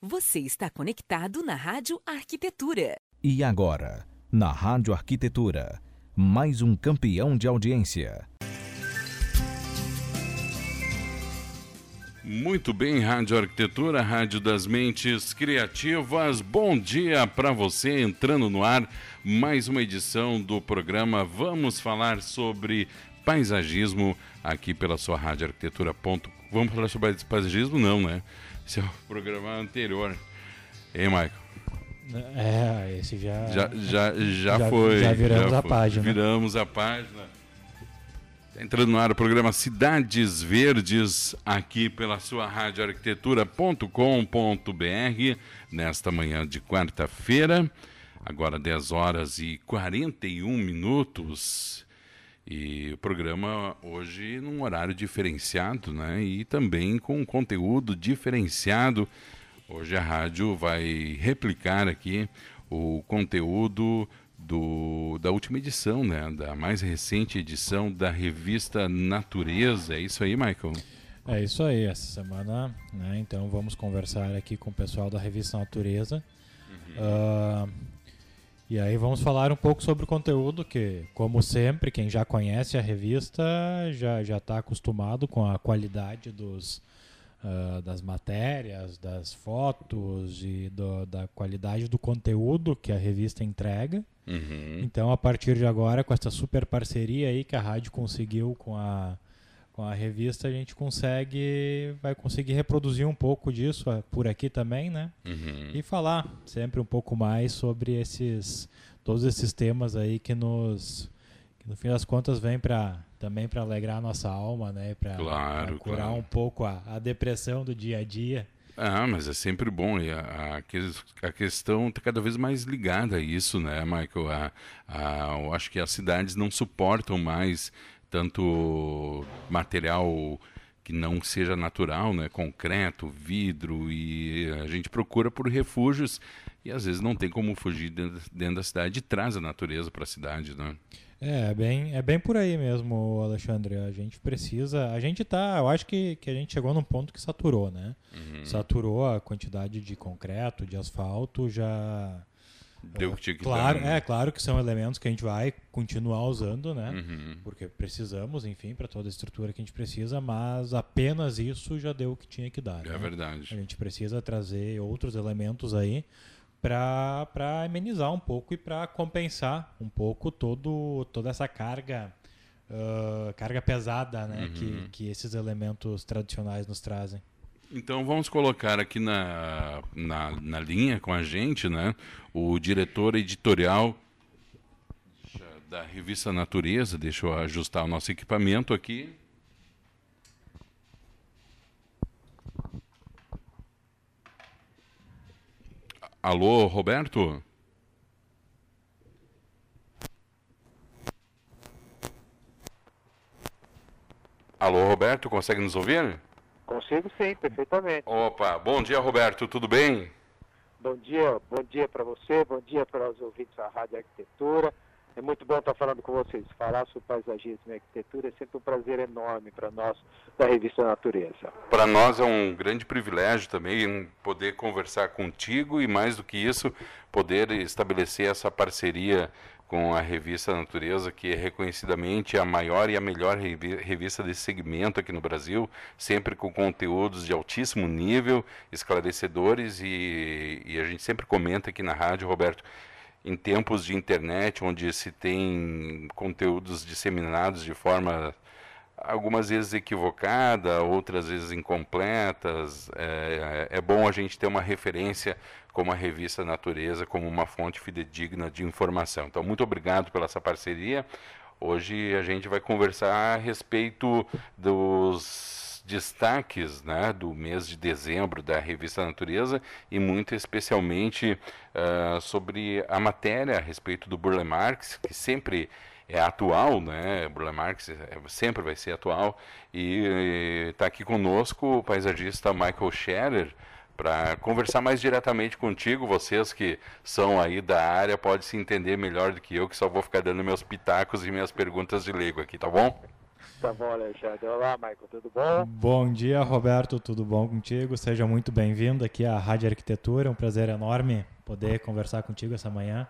Você está conectado na Rádio Arquitetura. E agora, na Rádio Arquitetura, mais um campeão de audiência. Muito bem, Rádio Arquitetura, Rádio das Mentes Criativas. Bom dia para você entrando no ar. Mais uma edição do programa Vamos falar sobre paisagismo aqui pela sua Rádio Arquitetura. Vamos falar sobre paisagismo? Não, né? Esse é o programa anterior. Hein, Michael? É, esse já. Já, já, já, já foi. Já viramos já a página. Viramos a página. Tá entrando no ar o programa Cidades Verdes, aqui pela sua rádio arquitetura.com.br, nesta manhã de quarta-feira, agora 10 horas e 41 minutos. E o programa hoje num horário diferenciado, né? E também com conteúdo diferenciado. Hoje a rádio vai replicar aqui o conteúdo do, da última edição, né? Da mais recente edição da revista Natureza. É isso aí, Michael? É isso aí, essa semana, né? Então vamos conversar aqui com o pessoal da revista Natureza. Uhum. Uh, e aí vamos falar um pouco sobre o conteúdo que, como sempre, quem já conhece a revista já já está acostumado com a qualidade dos uh, das matérias, das fotos e do, da qualidade do conteúdo que a revista entrega. Uhum. Então, a partir de agora, com essa super parceria aí que a rádio conseguiu com a, com a revista, a gente consegue, vai conseguir reproduzir um pouco disso uh, por aqui também, né? Uhum. E falar sempre um pouco mais sobre esses, todos esses temas aí que nos, que no fim das contas vem para também para alegrar a nossa alma, né? Para claro, curar claro. um pouco a, a depressão do dia a dia. Ah, mas é sempre bom. E a, a, a questão está cada vez mais ligada a isso, né, Michael? A, a, eu acho que as cidades não suportam mais tanto material que não seja natural, né? concreto, vidro, e a gente procura por refúgios e às vezes não tem como fugir dentro, da cidade e traz a natureza para a cidade. Né? É, é, bem, é bem por aí mesmo, Alexandre. A gente precisa. A gente tá. Eu acho que, que a gente chegou num ponto que saturou, né? Uhum. Saturou a quantidade de concreto, de asfalto, já. Deu que tinha que claro, dar, né? É, claro que são elementos que a gente vai continuar usando, né? Uhum. Porque precisamos, enfim, para toda a estrutura que a gente precisa, mas apenas isso já deu o que tinha que dar. É né? verdade. A gente precisa trazer outros elementos aí para amenizar um pouco e para compensar um pouco todo, toda essa carga uh, carga pesada né, uhum. que, que esses elementos tradicionais nos trazem. Então vamos colocar aqui na, na, na linha com a gente né, o diretor editorial da revista Natureza. Deixa eu ajustar o nosso equipamento aqui. Alô, Roberto? Alô, Roberto, consegue nos ouvir? Consigo sim, perfeitamente. Opa, bom dia, Roberto, tudo bem? Bom dia, bom dia para você, bom dia para os ouvintes da Rádio Arquitetura. É muito bom estar falando com vocês. Falar sobre paisagismo e arquitetura é sempre um prazer enorme para nós da revista Natureza. Para nós é um grande privilégio também poder conversar contigo e, mais do que isso, poder estabelecer essa parceria com a revista Natureza, que é reconhecidamente a maior e a melhor revista desse segmento aqui no Brasil, sempre com conteúdos de altíssimo nível, esclarecedores, e, e a gente sempre comenta aqui na rádio, Roberto, em tempos de internet, onde se tem conteúdos disseminados de forma algumas vezes equivocada, outras vezes incompletas, é, é bom a gente ter uma referência como a revista Natureza, como uma fonte fidedigna de informação. Então, muito obrigado pela essa parceria. Hoje a gente vai conversar a respeito dos destaques né, do mês de dezembro da revista Natureza e muito especialmente uh, sobre a matéria a respeito do Burle Marx, que sempre é atual, né? Burle Marx é, sempre vai ser atual e está aqui conosco o paisagista Michael Scherer para conversar mais diretamente contigo, vocês que são aí da área podem se entender melhor do que eu, que só vou ficar dando meus pitacos e minhas perguntas de leigo aqui, tá bom? Tá bom, Alexandre. Olá, Michael, tudo bom? Bom dia, Roberto, tudo bom contigo? Seja muito bem-vindo aqui à Rádio Arquitetura. É um prazer enorme poder conversar contigo essa manhã.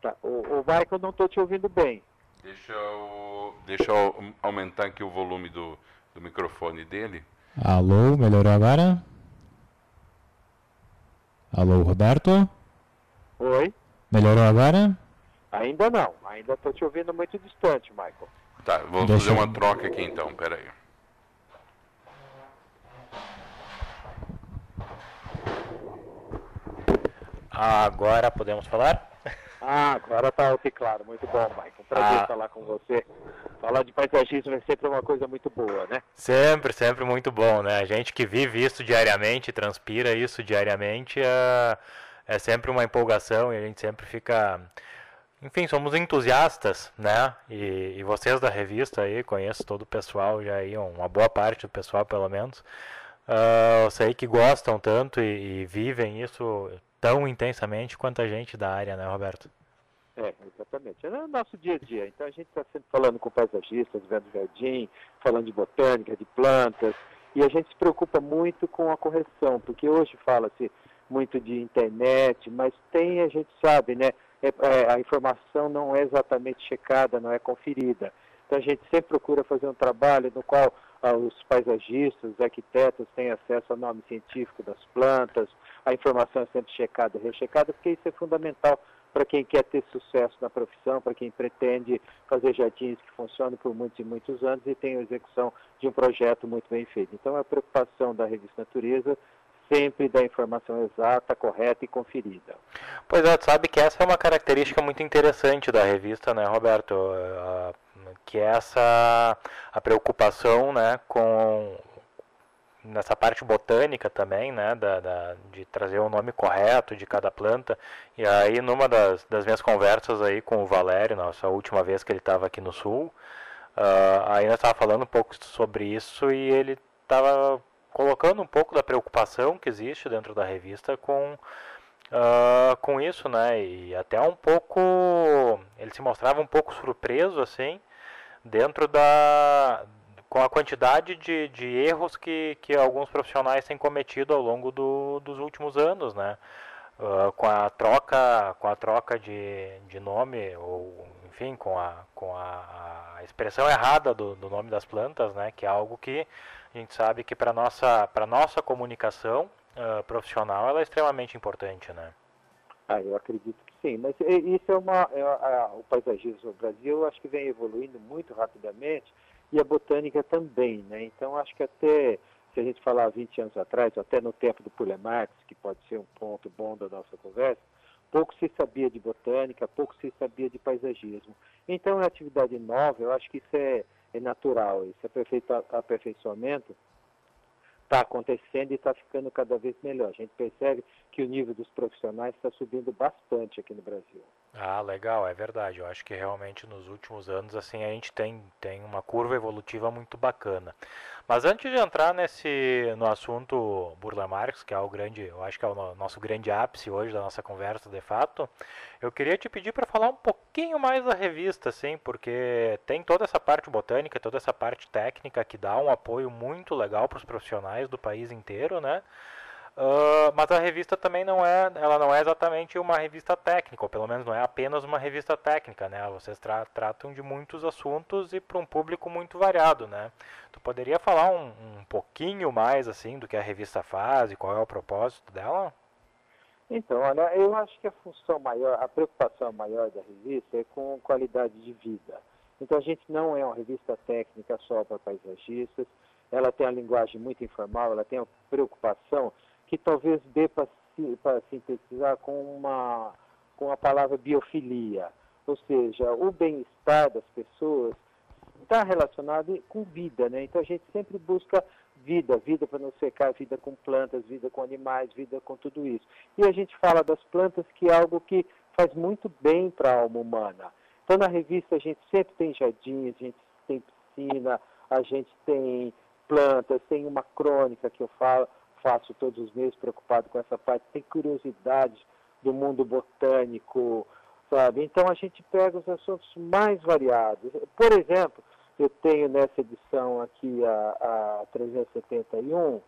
Tá. O, o Michael, não estou te ouvindo bem. Deixa eu, deixa eu aumentar aqui o volume do, do microfone dele. Alô, melhorou agora? Alô, Roberto? Oi? Melhorou agora? Ainda não, ainda estou te ouvindo muito distante, Michael. Tá, vamos Deixa fazer eu- uma troca aqui então, peraí. Agora podemos falar? Ah, agora tá ok, claro. Muito bom, Michael. Um prazer Ah. falar com você. Falar de paisagismo é sempre uma coisa muito boa, né? Sempre, sempre muito bom, né? A gente que vive isso diariamente, transpira isso diariamente, é, é sempre uma empolgação e a gente sempre fica. Enfim, somos entusiastas, né? E, e vocês da revista aí, conheço todo o pessoal já aí, uma boa parte do pessoal pelo menos. Ah, eu sei que gostam tanto e, e vivem isso tão intensamente quanto a gente da área, né, Roberto? É, exatamente. É o nosso dia a dia. Então a gente está sempre falando com paisagistas, vendo jardim, falando de botânica, de plantas, e a gente se preocupa muito com a correção, porque hoje fala-se muito de internet, mas tem, a gente sabe, né? é- é, a informação não é exatamente checada, não é conferida. Então a gente sempre procura fazer um trabalho no qual os paisagistas, os arquitetos têm acesso ao nome científico das plantas, a informação é sempre checada rechecada, porque isso é fundamental para quem quer ter sucesso na profissão, para quem pretende fazer jardins que funcionem por muitos e muitos anos e tem a execução de um projeto muito bem feito. Então, a preocupação da revista Natureza sempre da informação exata, correta e conferida. Pois é, sabe que essa é uma característica muito interessante da revista, né, Roberto? Que é essa a preocupação, né, com nessa parte botânica também, né, da, da- de trazer o nome correto de cada planta. E aí, numa das, das minhas conversas aí com o Valério, nossa última vez que ele estava aqui no Sul, ah, aí nós estava falando um pouco sobre isso e ele estava colocando um pouco da preocupação que existe dentro da revista com ah, com isso, né? E até um pouco ele se mostrava um pouco surpreso assim dentro da com a quantidade de, de erros que, que alguns profissionais têm cometido ao longo do, dos últimos anos, né? Ah, com a troca com a troca de, de nome ou enfim com a com a, a expressão errada do, do nome das plantas né que é algo que a gente sabe que para nossa para nossa comunicação ah, profissional ela é extremamente importante né Ah, eu acredito sim, mas é- isso é uma. é a- a- o paisagismo no Brasil, acho que vem evoluindo muito rapidamente e a botânica também, né? Então, acho que até, se a gente falar 20 anos atrás, até no tempo do Pule Marx, que pode ser um ponto bom da nossa conversa, pouco se sabia de botânica, pouco se sabia de paisagismo. Então, é atividade nova, eu acho que isso é, é natural, esse aperfeiçoa- aperfeiçoamento está acontecendo e está ficando cada vez melhor. A gente percebe que o nível dos profissionais está subindo bastante aqui no Brasil. Ah, legal, é verdade. Eu acho que realmente nos últimos anos assim a gente tem, tem uma curva evolutiva muito bacana. Mas antes de entrar nesse no assunto Burla Marx, que é o grande, eu acho que é o no- nosso grande ápice hoje da nossa conversa de fato, eu queria te pedir para falar um pouquinho mais da revista, assim, porque tem toda essa parte botânica, toda essa parte técnica que dá um apoio muito legal para os profissionais do país inteiro, né? Ah, mas a revista também não é, ela não é exatamente uma revista técnica, ou pelo menos não é apenas uma revista técnica, né? Vocês tra- tratam de muitos assuntos e para um público muito variado, né? Tu poderia falar um, um pouquinho mais assim do que a revista faz e qual é o propósito dela? Então, olha, eu acho que a função maior, a preocupação maior da revista é com qualidade de vida. Então, a gente não é uma revista técnica só para paisagistas, ela tem uma linguagem muito informal, ela tem uma preocupação que talvez dê para sintetizar com uma, com a palavra biofilia. Ou seja, o bem-estar das pessoas está relacionado com vida, né? Então a gente sempre busca vida, vida para não secar, vida com plantas, vida com animais, vida com tudo isso. E a gente fala das plantas que é algo que faz muito bem para a alma humana. Então na revista a gente sempre tem jardins, a gente tem piscina, a gente tem plantas, tem uma crônica que eu falo, faço todos os meses preocupado com essa parte, tem curiosidades do mundo botânico, sabe? Então a gente pega os assuntos mais variados. Por exemplo, eu tenho nessa edição aqui, a, a 371,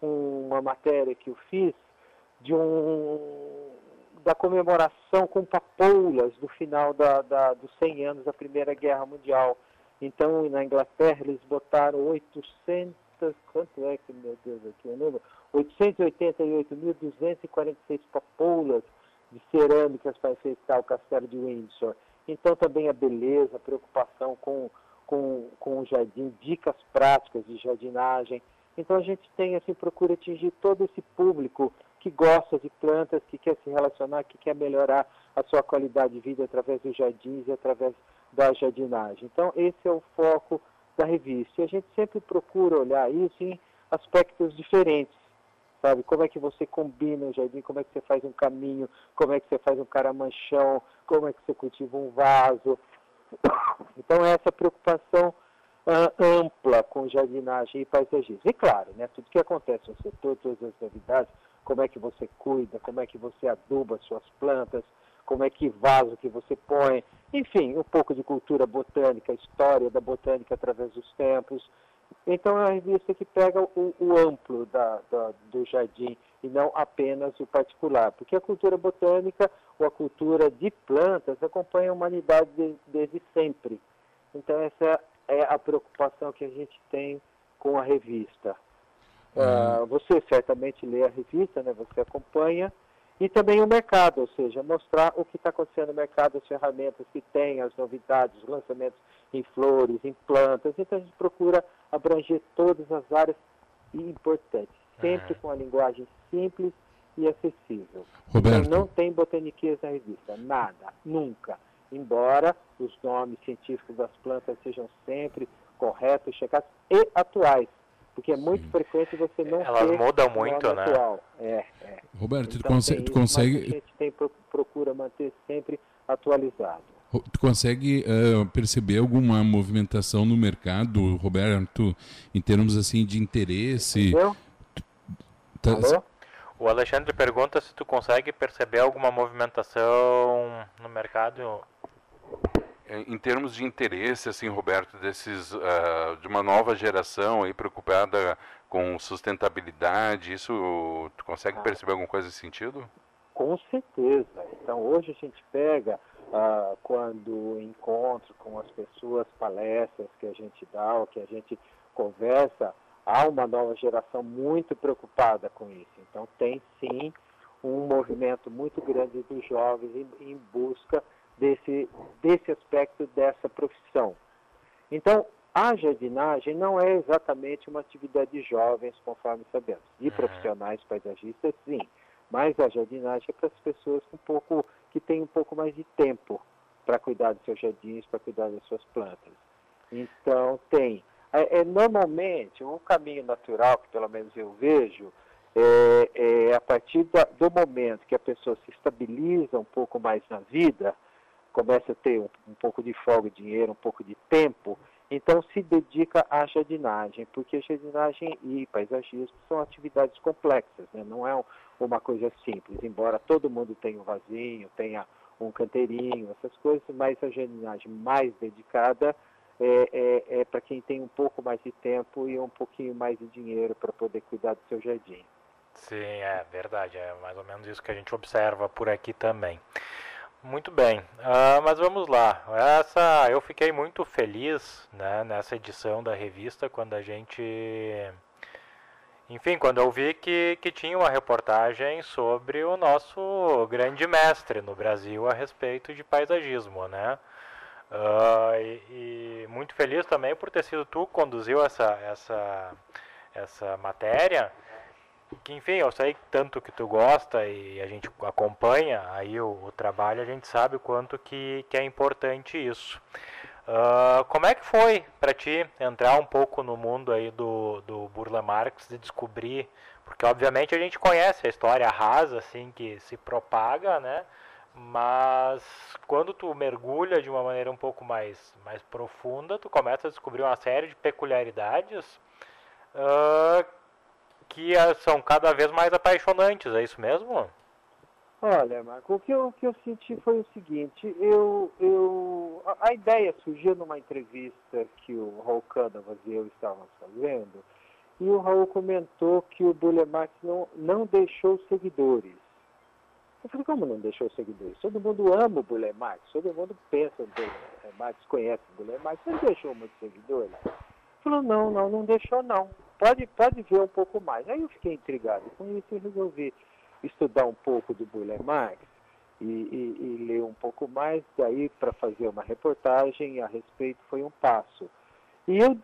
uma matéria que eu fiz de um da comemoração com papoulas do final da, da, dos 100 anos da Primeira Guerra Mundial. Então, na Inglaterra, eles botaram 800, quanto é que, meu Deus, aqui eu lembro? 888.246 papoulas de cerâmicas para enfeitar o castelo de Windsor. Então, também a beleza, a preocupação com, com, com o jardim, dicas práticas de jardinagem. Então, a gente tem, assim, procura atingir todo esse público que gosta de plantas, que quer se relacionar, que quer melhorar a sua qualidade de vida através dos jardins e através da jardinagem. Então, esse é o foco da revista. E a gente sempre procura olhar isso em aspectos diferentes, sabe? Como é que você combina o jardim, como é que você faz um caminho, como é que você faz um caramanchão, como é que você cultiva um vaso. Então, essa preocupação uh, ampla com jardinagem e paisagismo. E claro, né, tudo que acontece no setor, todas as novidades, como é que você cuida, como é que você aduba suas plantas, como é que vaso que você põe, enfim, um pouco de cultura botânica, história da botânica através dos tempos. Então é uma revista que pega o, o amplo da, da, do jardim e não apenas o particular, porque a cultura botânica ou a cultura de plantas acompanha a humanidade de, desde sempre. Então essa é a preocupação que a gente tem com a revista. Uh, você certamente lê a revista, né? você acompanha, e também o mercado, ou seja, mostrar o que está acontecendo no mercado, as ferramentas que tem, as novidades, os lançamentos em flores, em plantas. Então a gente procura abranger todas as áreas importantes, sempre com a linguagem simples e acessível. Roberto. Então não tem botaniquias na revista, nada, nunca. Embora os nomes científicos das plantas sejam sempre corretos, checados e atuais porque é muito Sim. frequente você não Elas ter mudam muito, né? Atual. É, é. Roberto, então, tu, consegue, tu consegue... a gente tem, procura manter sempre atualizado. Tu consegue uh, perceber alguma movimentação no mercado, Roberto, em termos assim de interesse? Entendeu? Tá... Alô? O Alexandre pergunta se tu consegue perceber alguma movimentação no mercado em termos de interesse, assim, Roberto, desses uh, de uma nova geração aí preocupada com sustentabilidade, isso tu consegue ah. perceber alguma coisa nesse sentido? Com certeza. Então hoje a gente pega uh, quando encontro com as pessoas, palestras que a gente dá, ou que a gente conversa, há uma nova geração muito preocupada com isso. Então tem sim um movimento muito grande dos jovens em, em busca desse, desse aspecto dessa profissão. Então, a jardinagem não é exatamente uma atividade de jovens, conforme sabemos. De uhum. profissionais paisagistas, sim. Mas a jardinagem é para as pessoas um pouco, que têm um pouco mais de tempo para cuidar dos seus jardins, para cuidar das suas plantas. Então, tem. É, é, normalmente, o caminho natural, que pelo menos eu vejo, é, é a partir da, do momento que a pessoa se estabiliza um pouco mais na vida, começa a ter um, um pouco de folga, dinheiro, um pouco de tempo, então se dedica à jardinagem, porque jardinagem e paisagismo são atividades complexas, né? não é uma coisa simples, embora todo mundo tenha um vasinho, tenha um canteirinho, essas coisas, mas a jardinagem mais dedicada é, é, é para quem tem um pouco mais de tempo e um pouquinho mais de dinheiro para poder cuidar do seu jardim. Sim, é verdade, é mais ou menos isso que a gente observa por aqui também. Muito bem, uh, mas vamos lá. Essa eu fiquei muito feliz né, nessa edição da revista quando a gente, enfim, quando eu vi que, que tinha uma reportagem sobre o nosso grande mestre no Brasil a respeito de paisagismo, né? Uh, e, e, muito feliz também por ter sido tu que conduziu essa essa essa matéria que enfim, eu sei tanto que tu gosta e a gente acompanha aí o, o trabalho, a gente sabe o quanto que, que é importante isso. Uh, como é que foi para ti entrar um pouco no mundo aí do, do Burla Marx e descobrir, porque obviamente a gente conhece a história rasa assim que se propaga, né? Mas quando tu mergulha de uma maneira um pouco mais, mais profunda, tu começa a descobrir uma série de peculiaridades uh, que são cada vez mais apaixonantes, é isso mesmo? Olha, Marco, o que eu, o que eu senti foi o seguinte, eu, eu, a, a ideia surgiu numa entrevista que o Raul Cânavas e eu estávamos fazendo, e o Raul comentou que o Bulemax não, não deixou seguidores. Eu falei, como não deixou seguidores? Todo mundo ama o Bulemax, todo mundo pensa no Bulemax, conhece o Bulemax, ele deixou muitos seguidores? Ele falou, não, não, não deixou não. Pode, pode ver um pouco mais. Aí eu fiquei intrigado com isso e resolvi estudar um pouco do Bulemax e, e, e ler um pouco mais, daí para fazer uma reportagem a respeito foi um passo. E eu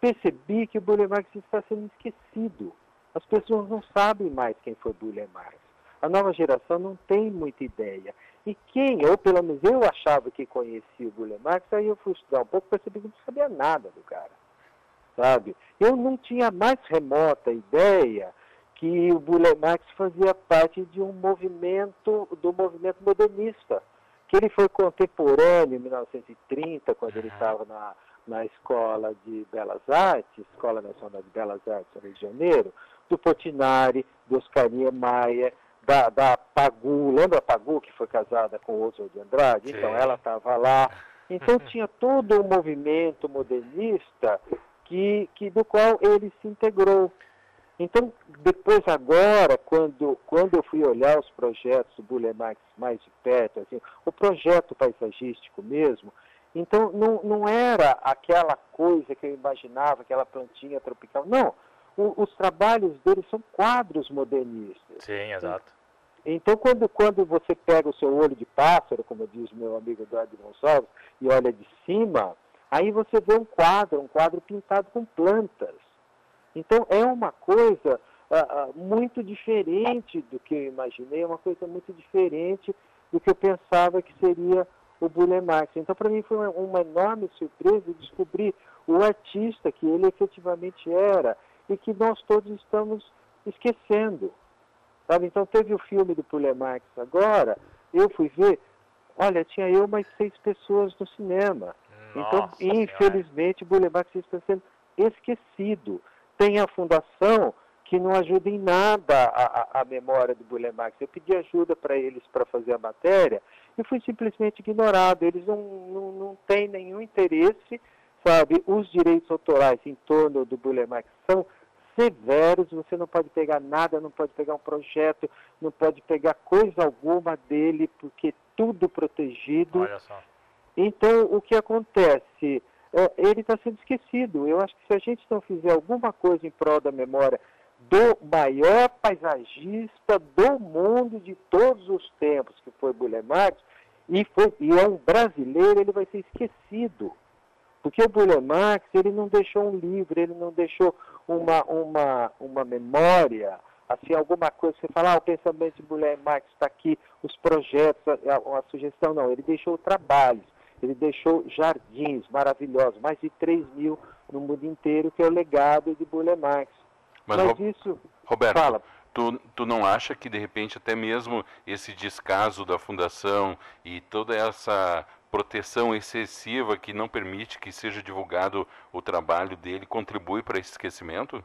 percebi que o Bully Marx está sendo esquecido. As pessoas não sabem mais quem foi Bully Marx. A nova geração não tem muita ideia. E quem, ou pelo menos eu achava que conhecia o Bully Marx, aí eu fui estudar um pouco e percebi que não sabia nada do cara. Sabe? Eu não tinha mais remota ideia que o Bully Marx fazia parte de um movimento, do movimento modernista. Que ele foi contemporâneo em 1930, quando ele estava na na Escola de Belas Artes, Escola Nacional de Belas Artes no Rio de Janeiro, do Portinari, do Oscar Niemeyer, da, da Pagu, lembra a Pagu que foi casada com o Oswald de Andrade? Sim. Então ela estava lá. Então tinha todo um movimento modernista que, que, do qual ele se integrou. Então, depois agora, quando, quando eu fui olhar os projetos do Bulemax mais de perto, assim, o projeto paisagístico mesmo, então, não, não era aquela coisa que eu imaginava, aquela plantinha tropical. Não, o, os trabalhos dele são quadros modernistas. Sim, exato. Então, quando, quando você pega o seu olho de pássaro, como diz meu amigo Eduardo Gonçalves, e olha de cima, aí você vê um quadro, um quadro pintado com plantas. Então, é uma coisa uh, uh, muito diferente do que eu imaginei, é uma coisa muito diferente do que eu pensava que seria o Bully Marx. Então, para mim, foi uma, uma, enorme surpresa descobrir o artista que ele efetivamente era e que nós todos estamos esquecendo. Sabe? Então, teve o filme do Bully Marx agora, eu fui ver, olha, tinha eu mais seis pessoas no cinema. Então, Nossa então, infelizmente, o Bully Marx está sendo esquecido. Tem a fundação que não ajuda em nada a, a, a memória do Bully Marx. Eu pedi ajuda para eles para fazer a matéria e fui simplesmente ignorado. Eles não, não, não têm nenhum interesse, sabe? Os direitos autorais em torno do Bulemax são severos, você não pode pegar nada, não pode pegar um projeto, não pode pegar coisa alguma dele, porque tudo protegido. Então, o que acontece? É, ele está sendo esquecido. Eu acho que se a gente não fizer alguma coisa em prol da memória do maior paisagista do mundo de todos os tempos, que foi Bully Marx, e, foi, e é um brasileiro, ele vai ser esquecido. Porque o Bully Marx, ele não deixou um livro, ele não deixou uma, uma, uma memória, assim, alguma coisa, você fala, ah, o pensamento de está aqui, os projetos, a, a, a sugestão, não, ele deixou trabalhos, ele deixou jardins maravilhosos, mais de 3 mil no mundo inteiro, que é o legado de Bully Marx. Mas, Mas Ro isso. Roberto, fala. Tu, tu não acha que de repente até mesmo esse descaso da fundação e toda essa proteção excessiva que não permite que seja divulgado o trabalho dele contribui para esse esquecimento?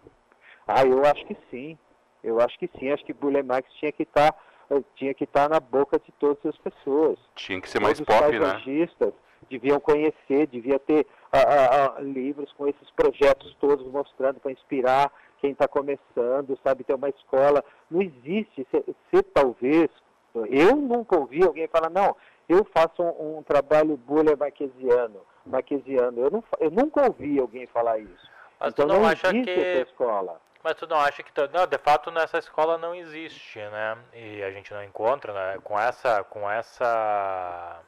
Ah, eu acho que sim. Eu acho que sim. Acho que Bully Marx tinha que estar tá, eh, tinha que estar tá na boca de todas as pessoas. Tinha que ser mais Todos pop, né? Deviam conhecer, devia ter uh, uh, livros com esses projetos todos mostrando para inspirar quem está começando, sabe, ter uma escola. Não existe, se, talvez, eu nunca ouvi alguém falar, não, eu faço um, um trabalho bullying marquesiano, marquesiano. Eu, não, eu nunca ouvi alguém falar isso. Mas então não, não acha que... escola. Mas tu não acha que... Não, de fato, nessa escola não existe, né? E a gente não encontra, né? Com essa... Com essa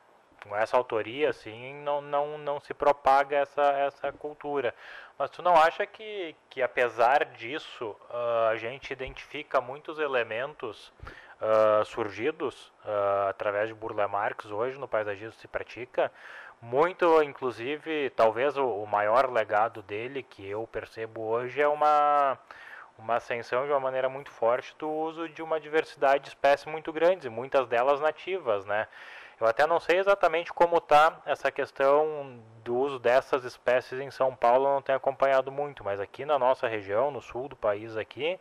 com essa autoria assim não, não, não se propaga essa, essa cultura mas tu não acha que, que apesar disso uh, a gente identifica muitos elementos uh, surgidos uh, através de Burle Marx hoje no paisagismo se pratica muito inclusive talvez o, o maior legado dele que eu percebo hoje é uma uma ascensão de uma maneira muito forte do uso de uma diversidade de espécies muito grandes, muitas delas nativas, né? Eu até não sei exatamente como está essa questão do uso dessas espécies em São Paulo, eu não tenho acompanhado muito, mas aqui na nossa região, no sul do país aqui,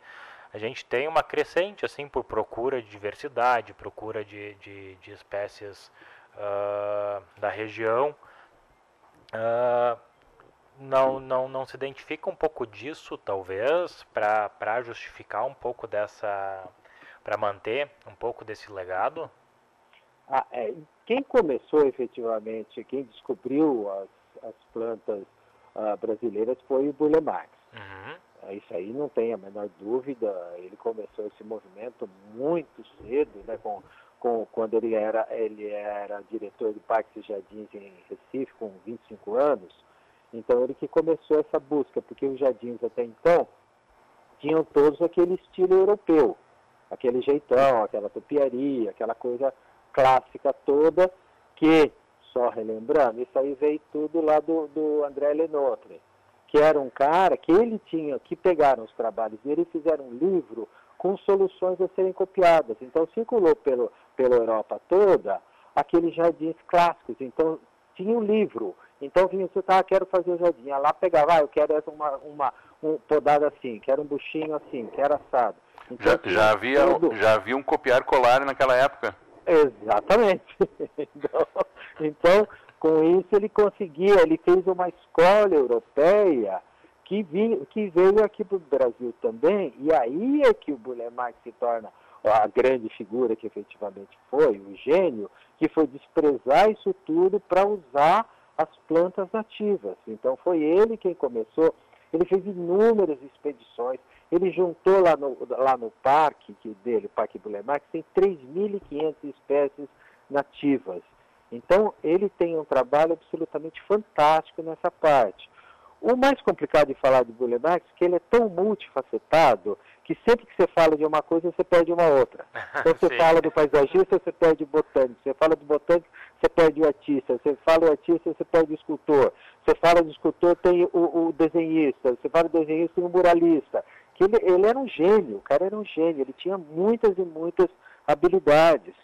a gente tem uma crescente assim por procura de diversidade, procura de, de, de espécies uh, da região. Uh, não, não, não se identifica um pouco disso, talvez, para justificar um pouco dessa. para manter um pouco desse legado? Ah, é, quem começou efetivamente, quem descobriu as, as plantas uh, brasileiras foi o Burle Marx. Uhum. Isso aí não tem a menor dúvida. Ele começou esse movimento muito cedo, né, com, com, quando ele era, ele era diretor do Parque e Jardins em Recife, com 25 anos. Então ele que começou essa busca, porque os jardins até então tinham todos aquele estilo europeu, aquele jeitão, aquela topiaria, aquela coisa clássica toda, que, só relembrando, isso aí veio tudo lá do, do André Lenotre, que era um cara que ele tinha, que pegaram os trabalhos dele e fizeram um livro com soluções a serem copiadas. Então circulou pelo, pela Europa toda aqueles jardins clássicos. Então tinha um livro. Então vinha você, tá, quero fazer o jardim. Ia lá pegava, ah, eu quero essa uma, uma um podada assim, quero um buchinho assim, quero assado. Então, já, já, havia, tudo. já havia um copiar colar naquela época? Exatamente. então, então, com isso ele conseguia, ele fez uma escola europeia que, vi, que veio aqui para o Brasil também, e aí é que o Bulemark se torna a grande figura que efetivamente foi, o gênio, que foi desprezar isso tudo para usar as plantas nativas. Então foi ele quem começou, ele fez inúmeras expedições, ele juntou lá no, lá no parque que dele, o Parque Bulemar, que tem 3.500 espécies nativas. Então ele tem um trabalho absolutamente fantástico nessa parte. O mais complicado de falar de Bullemax é que ele é tão multifacetado que sempre que você fala de uma coisa, você perde uma outra. Então você fala do paisagista, você perde o botânico. Você fala do botânico, você perde o artista. Você fala do artista, você perde o escultor. Você fala do escultor, tem o, o desenhista. Você fala do desenhista, tem o muralista. Que ele, ele era um gênio, o cara era um gênio. Ele tinha muitas e muitas habilidades.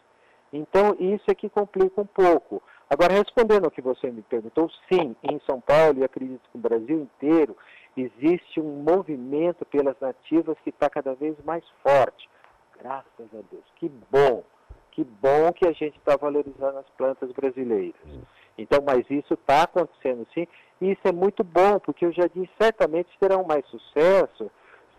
Então isso é que complica um pouco. Agora, respondendo ao que você me perguntou, sim, em São Paulo e acredito que no Brasil inteiro, existe um movimento pelas nativas que está cada vez mais forte. Graças a Deus. Que bom. Que bom que a gente está valorizando as plantas brasileiras. Então, mas isso está acontecendo sim, e isso é muito bom, porque os jardins certamente terão mais sucesso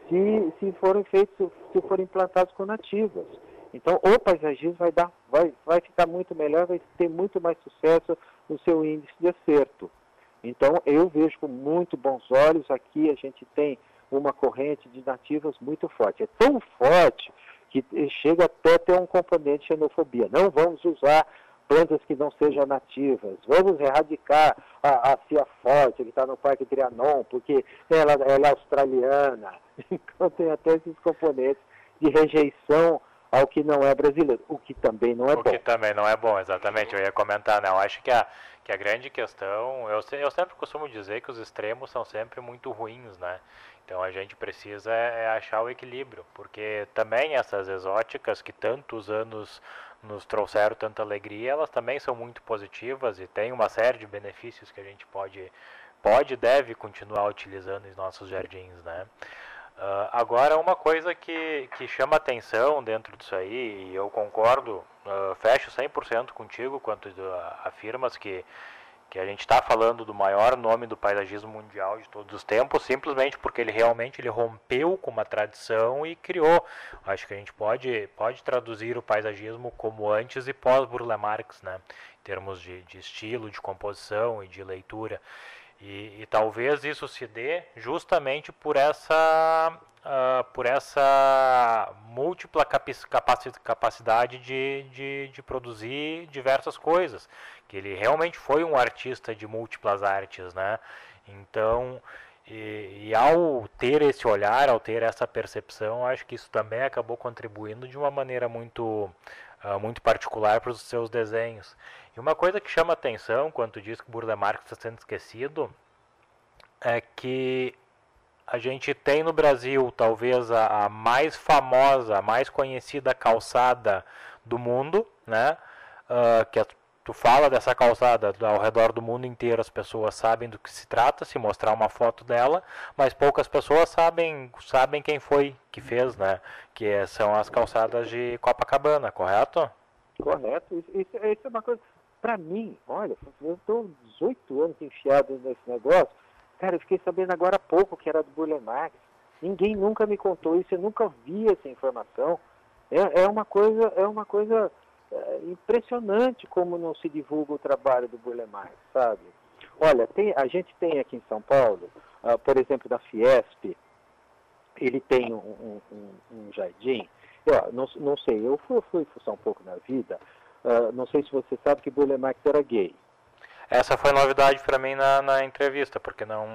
se, se forem feitos, se forem plantados com nativas. Então, o paisagismo vai, dar, vai, vai ficar muito melhor, vai ter muito mais sucesso no seu índice de acerto. Então, eu vejo com muito bons olhos. Aqui a gente tem uma corrente de nativas muito forte. É tão forte que chega até a ter um componente de xenofobia. Não vamos usar plantas que não sejam nativas. Vamos erradicar a, a cia forte que está no Parque Trianon, porque ela, ela é australiana. Então tem até esses componentes de rejeição ao que não é brasileiro, o que também não é o bom. O que também não é bom, exatamente. Eu ia comentar, né? Eu acho que a, que a grande questão, eu, eu sempre costumo dizer que os extremos são sempre muito ruins, né? Então a gente precisa é, é achar o equilíbrio, porque também essas exóticas que tantos anos nos trouxeram tanta alegria, elas também são muito positivas e tem uma série de benefícios que a gente pode, pode e deve continuar utilizando em nossos jardins, né? Uh, agora, uma coisa que, que chama atenção dentro disso aí, e eu concordo, uh, fecho 100% contigo quando uh, afirmas que, que a gente está falando do maior nome do paisagismo mundial de todos os tempos, simplesmente porque ele realmente ele rompeu com uma tradição e criou. Acho que a gente pode, pode traduzir o paisagismo como antes e pós-Burle Marx, né? em termos de, de estilo, de composição e de leitura. E, e, talvez isso se dê justamente por essa, uh, por essa múltipla capacidade de, de, de, produzir diversas coisas. Que ele realmente foi um artista de múltiplas artes, né? Então, e, e, ao ter esse olhar, ao ter essa percepção, acho que isso também acabou contribuindo de uma maneira muito, uh, muito particular para os seus desenhos. E uma coisa que chama atenção quando diz que o Burle Marx está sendo esquecido é que a gente tem no Brasil talvez a, a, mais famosa, a mais conhecida calçada do mundo, né? Uh, que as, tu fala dessa calçada ao redor do mundo inteiro, as pessoas sabem do que se trata, se mostrar uma foto dela, mas poucas pessoas sabem, sabem quem foi que fez, né? Que são as calçadas de Copacabana, correto? Correto. Isso, isso é uma coisa. Para mim, olha, eu estou 18 anos enfiado nesse negócio. Cara, eu fiquei sabendo agora há pouco que era do Burle Marx. Ninguém nunca me contou isso, eu nunca vi essa informação. É, é uma coisa, é uma coisa é impressionante como não se divulga o trabalho do Burle Marx, sabe? Olha, tem, a gente tem aqui em São Paulo, uh, por exemplo, da Fiesp, ele tem um, um, um, um jardim. Eu, não, não sei, eu fui, fui fuçar um pouco na vida, uh, não sei se você sabe que Burle Marx era gay. Essa foi novidade para mim na, na entrevista, porque não,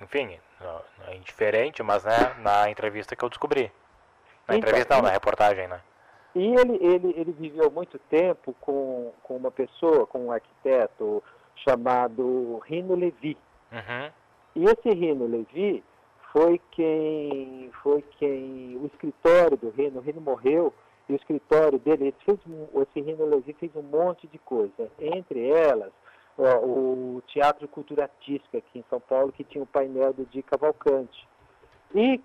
enfim, não, é indiferente, mas né, na entrevista que eu descobri. Na então, entrevista não, na reportagem, né? E ele, ele, ele viveu muito tempo com, com uma pessoa, com um arquiteto chamado Rino Levi. Uhum. E esse Rino Levi foi quem, foi quem, o escritório do Rino, o Rino morreu, e o escritório dele, ele fez, esse Rino Levi fez um monte de coisa, entre elas ó, o Teatro Cultura Artística aqui em São Paulo, que tinha o painel do Di Cavalcante. E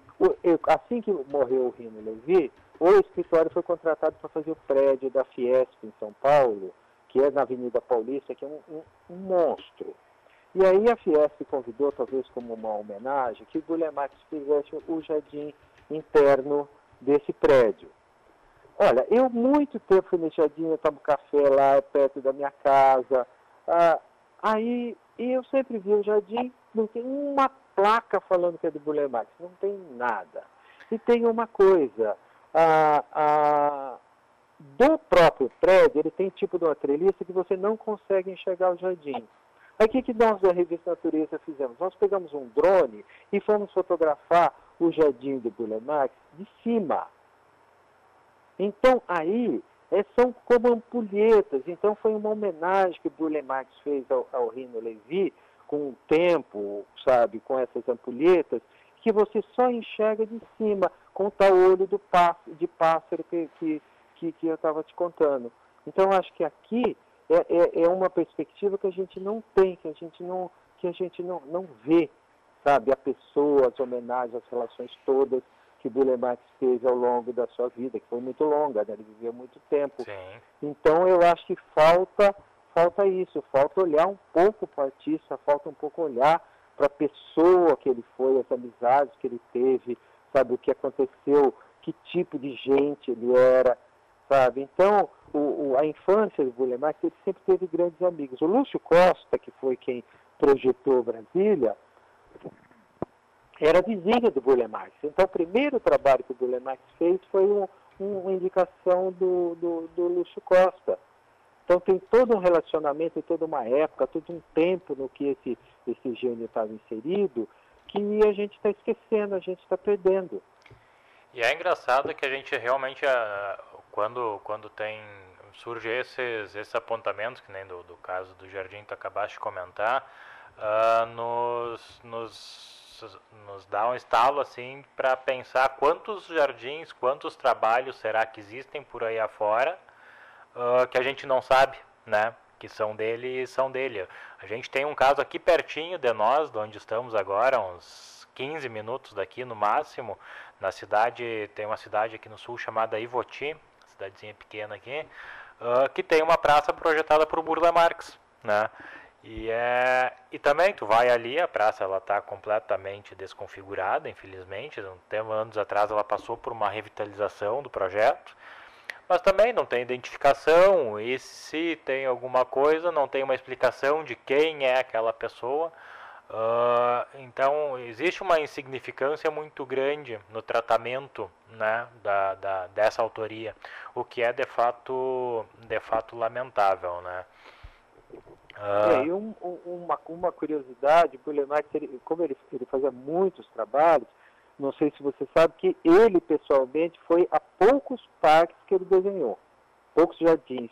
assim que morreu o Rino Levi, o escritório foi contratado para fazer o prédio da Fiesp em São Paulo, que é na Avenida Paulista, que é um, um, um monstro. E aí a Fiesp convidou, talvez como uma homenagem, que o Guilherme fizesse o jardim interno desse prédio. Olha, eu muito tempo fui nesse jardim, eu tomo café lá perto da minha casa. Ah, aí eu sempre vi o jardim, não tem uma placa falando que é do Burle Marx, não tem nada. E tem uma coisa, a, a, do próprio prédio, ele tem tipo de uma treliça que você não consegue enxergar o jardim. Aí o que, que nós da revista Natureza fizemos? Nós pegamos um drone e fomos fotografar o jardim do Burle Marx de cima. Então aí é, são como ampulhetas. Então foi uma homenagem que Burle Marx fez ao, ao Rino Levi, com o tempo, sabe, com essas ampulhetas, que você só enxerga de cima, com o tal olho do pássaro, de pássaro que, que, que, que eu estava te contando. Então, acho que aqui é, é, é, uma perspectiva que a gente não tem, que a gente não, que a gente não, não vê, sabe? A pessoa, as homenagens, as relações todas que Burle Marx teve ao longo da sua vida, que foi muito longa, né? ele viveu muito tempo. Sim. Então, eu acho que falta, falta isso, falta olhar um pouco para o artista, falta um pouco olhar para a pessoa que ele foi, as amizades que ele teve, sabe, o que aconteceu, que tipo de gente ele era, sabe. Então, o, o, a infância do Burle Marx, ele sempre teve grandes amigos. O Lúcio Costa, que foi quem projetou Brasília, era vizinho do Burle Marx. Então, o primeiro trabalho que o Burle Marx fez foi um, um, uma indicação do, do, do Lúcio Costa. Então tem todo um relacionamento, toda uma época, todo um tempo no que esse, esse gênio estava inserido, que a gente está esquecendo, a gente está perdendo. E é engraçado que a gente realmente, ah, quando, quando tem surge esses, esses apontamentos, que nem do, do caso do Jardim que acabaste de comentar, uh, nos, nos, nos dá um estalo assim para pensar quantos jardins, quantos trabalhos será que existem por aí afora uh, que a gente não sabe, né? que são dele são dele. A gente tem um caso aqui pertinho de nós, de onde estamos agora, uns 15 minutos daqui no máximo, na cidade, tem uma cidade aqui no sul chamada Ivoti, cidadezinha pequena aqui, uh, que tem uma praça projetada por Burla Marx, né? E, é, e também tu vai ali, a praça ela está completamente desconfigurada, infelizmente. Tempo, anos atrás ela passou por uma revitalização do projeto mas também não tem identificação e se tem alguma coisa não tem uma explicação de quem é aquela pessoa uh, então existe uma insignificância muito grande no tratamento né, da, da, dessa autoria o que é de fato de fato lamentável né é, e um, uma, uma curiosidade o Leonardo, como ele, ele fazia muitos trabalhos não sei se você sabe que ele pessoalmente foi a poucos parques que ele desenhou, poucos jardins.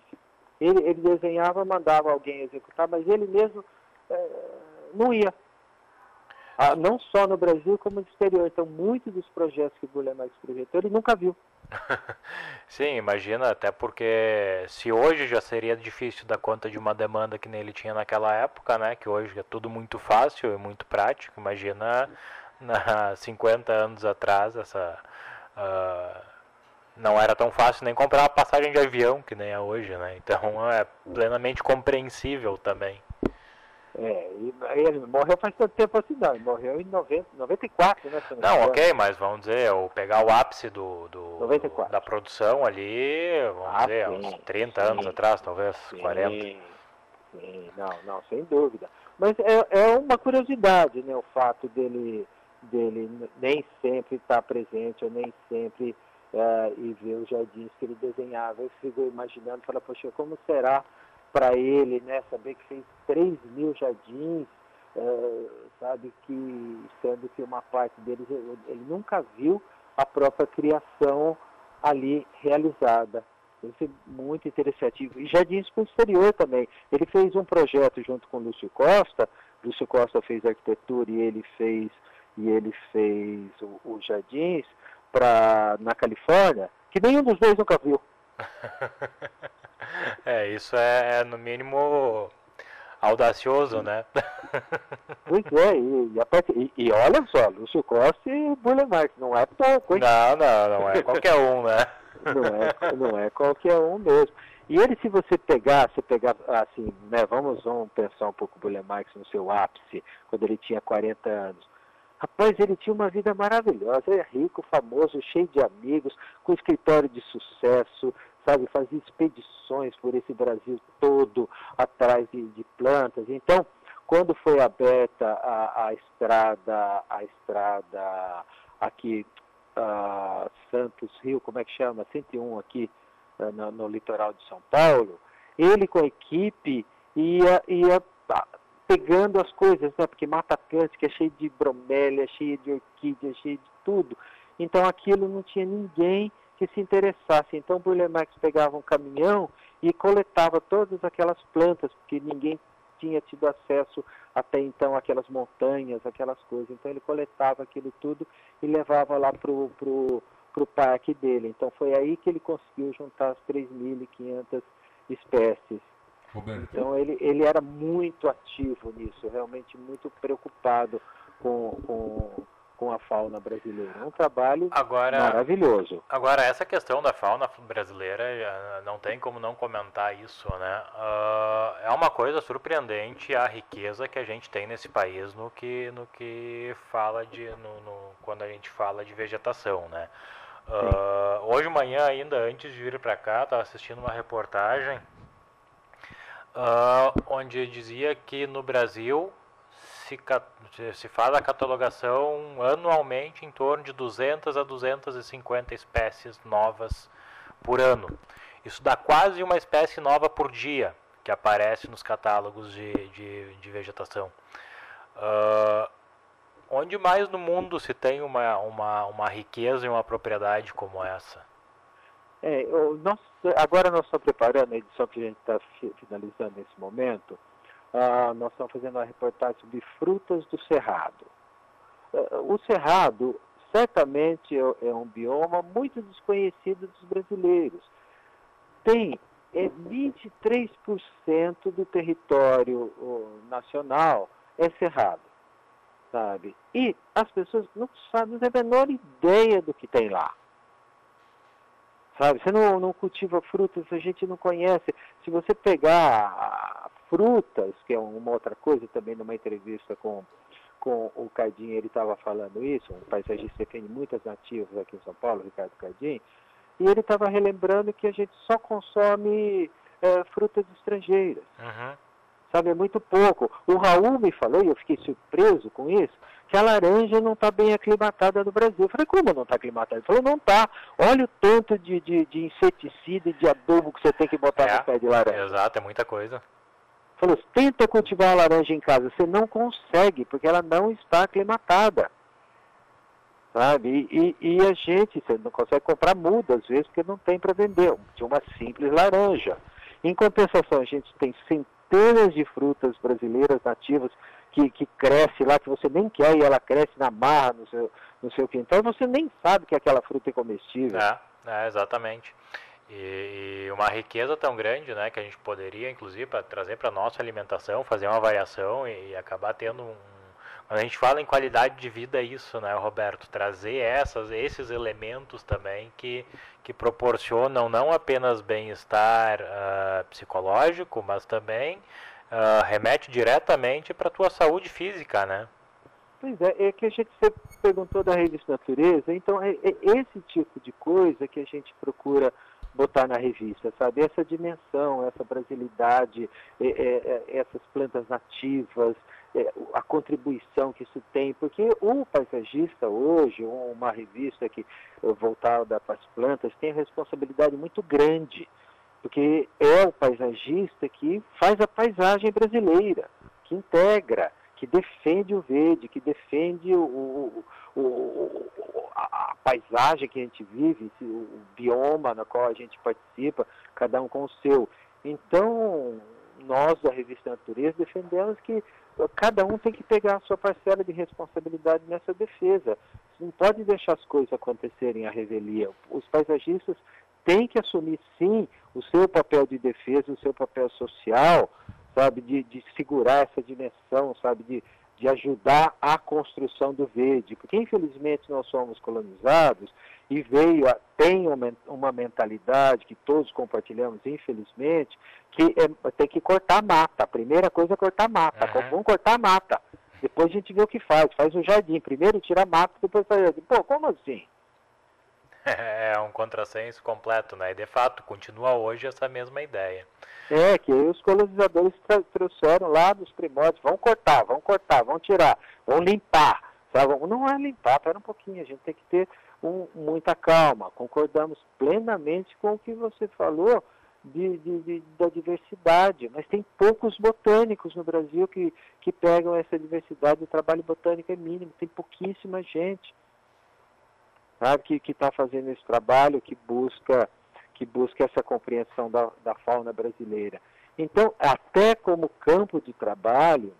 Ele, ele desenhava, mandava alguém executar, mas ele mesmo é, não ia. Ah, não só no Brasil, como no exterior. Então, muitos dos projetos que o projetou, ele nunca viu. Sim, imagina, até porque se hoje já seria difícil dar conta de uma demanda que nem ele tinha naquela época, né? Que hoje é tudo muito fácil e muito prático. Imagina na 50 anos atrás essa uh, não era tão fácil nem comprar uma passagem de avião que nem é hoje, né? Então é plenamente compreensível também. É, e ele morreu faz tanto tempo assim, não. Ele morreu em 90, 94, né? Não, ok, mas vamos dizer, ou pegar o ápice do, do da produção ali, vamos ah, dizer, sim, uns 30 sim, anos atrás, talvez, sim, 40. Sim, não, não, sem dúvida. Mas é, é uma curiosidade, né, o fato dele, dele nem sempre estar presente, ou nem sempre é, e ver os jardins que ele desenhava. Eu fico imaginando, fala, poxa, como será para ele, né? Saber que fez 3 mil jardins, uh, sabe, que sendo que uma parte deles ele nunca viu a própria criação ali realizada. Isso é muito interessante. E jardins para o exterior também. Ele fez um projeto junto com o Lúcio Costa. Lúcio Costa fez arquitetura e ele fez e ele fez os jardins para na Califórnia, que nenhum dos dois nunca viu. É, isso é, é no mínimo audacioso, né? Pois é, e, e, e olha só, Lúcio Costa e Burle Marx, não é pouco, hein? Não, não, não é qualquer um, né? Não é, não é qualquer um mesmo. E ele, se você pegar, se pegar assim, né, vamos, vamos pensar um pouco o Burle Marx no seu ápice, quando ele tinha 40 anos. Rapaz, ele tinha uma vida maravilhosa, ele é rico, famoso, cheio de amigos, com escritório de sucesso, sabe, fazia expedições por esse Brasil todo atrás de, de plantas. Então, quando foi aberta a, a estrada, a estrada aqui, uh, Santos Rio, como é que chama? 101 aqui uh, no, no, litoral de São Paulo, ele com a equipe ia, ia ah, pegando as coisas, né? Porque Mata Atlântica é cheio de bromélia, cheio de orquídea, cheio de tudo. Então aquilo não tinha ninguém que se interessasse. Então, Burle Marx pegava um caminhão e coletava todas aquelas plantas, porque ninguém tinha tido acesso até então àquelas montanhas, aquelas coisas. Então, ele coletava aquilo tudo e levava lá para o pro, pro parque dele. Então, foi aí que ele conseguiu juntar as 3.500 espécies. Roberto. Então, ele, ele era muito ativo nisso, realmente muito preocupado com, com com a fauna brasileira. É um trabalho agora, maravilhoso. Agora, essa questão da fauna brasileira, eh, não tem como não comentar isso, né? Uh, é uma coisa surpreendente a riqueza que a gente tem nesse país no que, no que fala de, no, no quando a gente fala de vegetação, né? Uh, hoje de manhã ainda, antes de vir para cá, estava assistindo uma reportagem uh, onde dizia que no Brasil se, se faz a catalogação anualmente em torno de 200 a 250 espécies novas por ano. Isso dá quase uma espécie nova por dia que aparece nos catálogos de, de, de vegetação. Uh, onde mais no mundo se tem uma, uma, uma riqueza e uma propriedade como essa? É, nós, agora nós estamos preparando a edição que a gente está finalizando nesse momento, ah, nós estamos fazendo uma reportagem sobre frutas do cerrado. Ah, o cerrado certamente é, é um bioma muito desconhecido dos brasileiros. Tem é 23% do território nacional é cerrado, sabe? E as pessoas não sabem, não têm a menor ideia do que tem lá. Sabe, você não, não cultiva frutas, a gente não conhece. Se você pegar frutas, que é uma outra coisa, também numa entrevista com, com o Cardim, ele estava falando isso, um paisagista que defende muitas nativas aqui em São Paulo, Ricardo Cardim, e ele estava relembrando que a gente só consome é, frutas estrangeiras. Uhum. Sabe, é muito pouco. O Raul me falou, e eu fiquei surpreso com isso, que a laranja não está bem aclimatada no Brasil. Eu falei, como não está aclimatada? Ele falou, não está. Olha o tanto de, de, de, inseticida e de adubo que você tem que botar é, no pé de laranja. Exato, é muita coisa. Falou, tenta cultivar a laranja em casa. Você não consegue, porque ela não está aclimatada. Sabe? E, e, a gente, você não consegue comprar muda, às vezes, porque não tem para vender. De uma simples laranja. Em compensação, a gente tem centenas de frutas brasileiras nativas que, que cresce lá, que você nem quer, e ela cresce na marra no seu, no seu quintal, e você nem sabe que aquela fruta é comestível. É, É, exatamente. E, e, uma riqueza tão grande, né, que a gente poderia, inclusive, pra trazer para nossa alimentação, fazer uma variação e, e, acabar tendo um. Quando a gente fala em qualidade de vida, é isso, né, Roberto? Trazer essas, esses elementos também que, que proporcionam não apenas bem-estar uh, psicológico, mas também uh, remete diretamente para a tua saúde física, né? Pois é, é que a gente perguntou da revista Natureza, então é, é esse tipo de coisa que a gente procura botar na revista, sabe? Essa dimensão, essa brasilidade, é, é, essas plantas nativas, é, a contribuição que isso tem, porque o paisagista hoje, uma revista que voltada para as plantas, tem a responsabilidade muito grande, porque é o paisagista que faz a paisagem brasileira, que integra, que defende o verde, que defende o, o, o, a, paisagem que a gente vive, o bioma na qual a gente participa, cada um com o seu. Então, nós da revista Natureza defendemos que cada um tem que pegar a sua parcela de responsabilidade nessa defesa. Não pode deixar as coisas acontecerem à revelia. Os paisagistas têm que assumir, sim, o seu papel de defesa, o seu papel social, sabe, de, de segurar essa dimensão, sabe, de, de ajudar a construção do verde, porque infelizmente nós somos colonizados e veio a, tem uma, uma mentalidade que todos compartilhamos, infelizmente, que é, tem que cortar mata. A primeira coisa é cortar mata. Uhum. Vamos cortar mata. Depois a gente vê o que faz. Faz o jardim. Primeiro tira a mata, depois faz o jardim. Pô, como assim? É um contrassenso completo, né? E de fato, continua hoje essa mesma ideia. É, que os colonizadores trouxeram lá dos primórdios, vão cortar, vão cortar, vão tirar, vão limpar. Sabe? Não é limpar, pera um pouquinho, a gente tem que ter um, muita calma. Concordamos plenamente com o que você falou de, de, de, da diversidade, mas tem poucos botânicos no Brasil que, que pegam essa diversidade, o trabalho botânico é mínimo, tem pouquíssima gente sabe, que está fazendo esse trabalho, que busca, que busca essa compreensão da, da fauna brasileira. Então, até como campo de trabalho,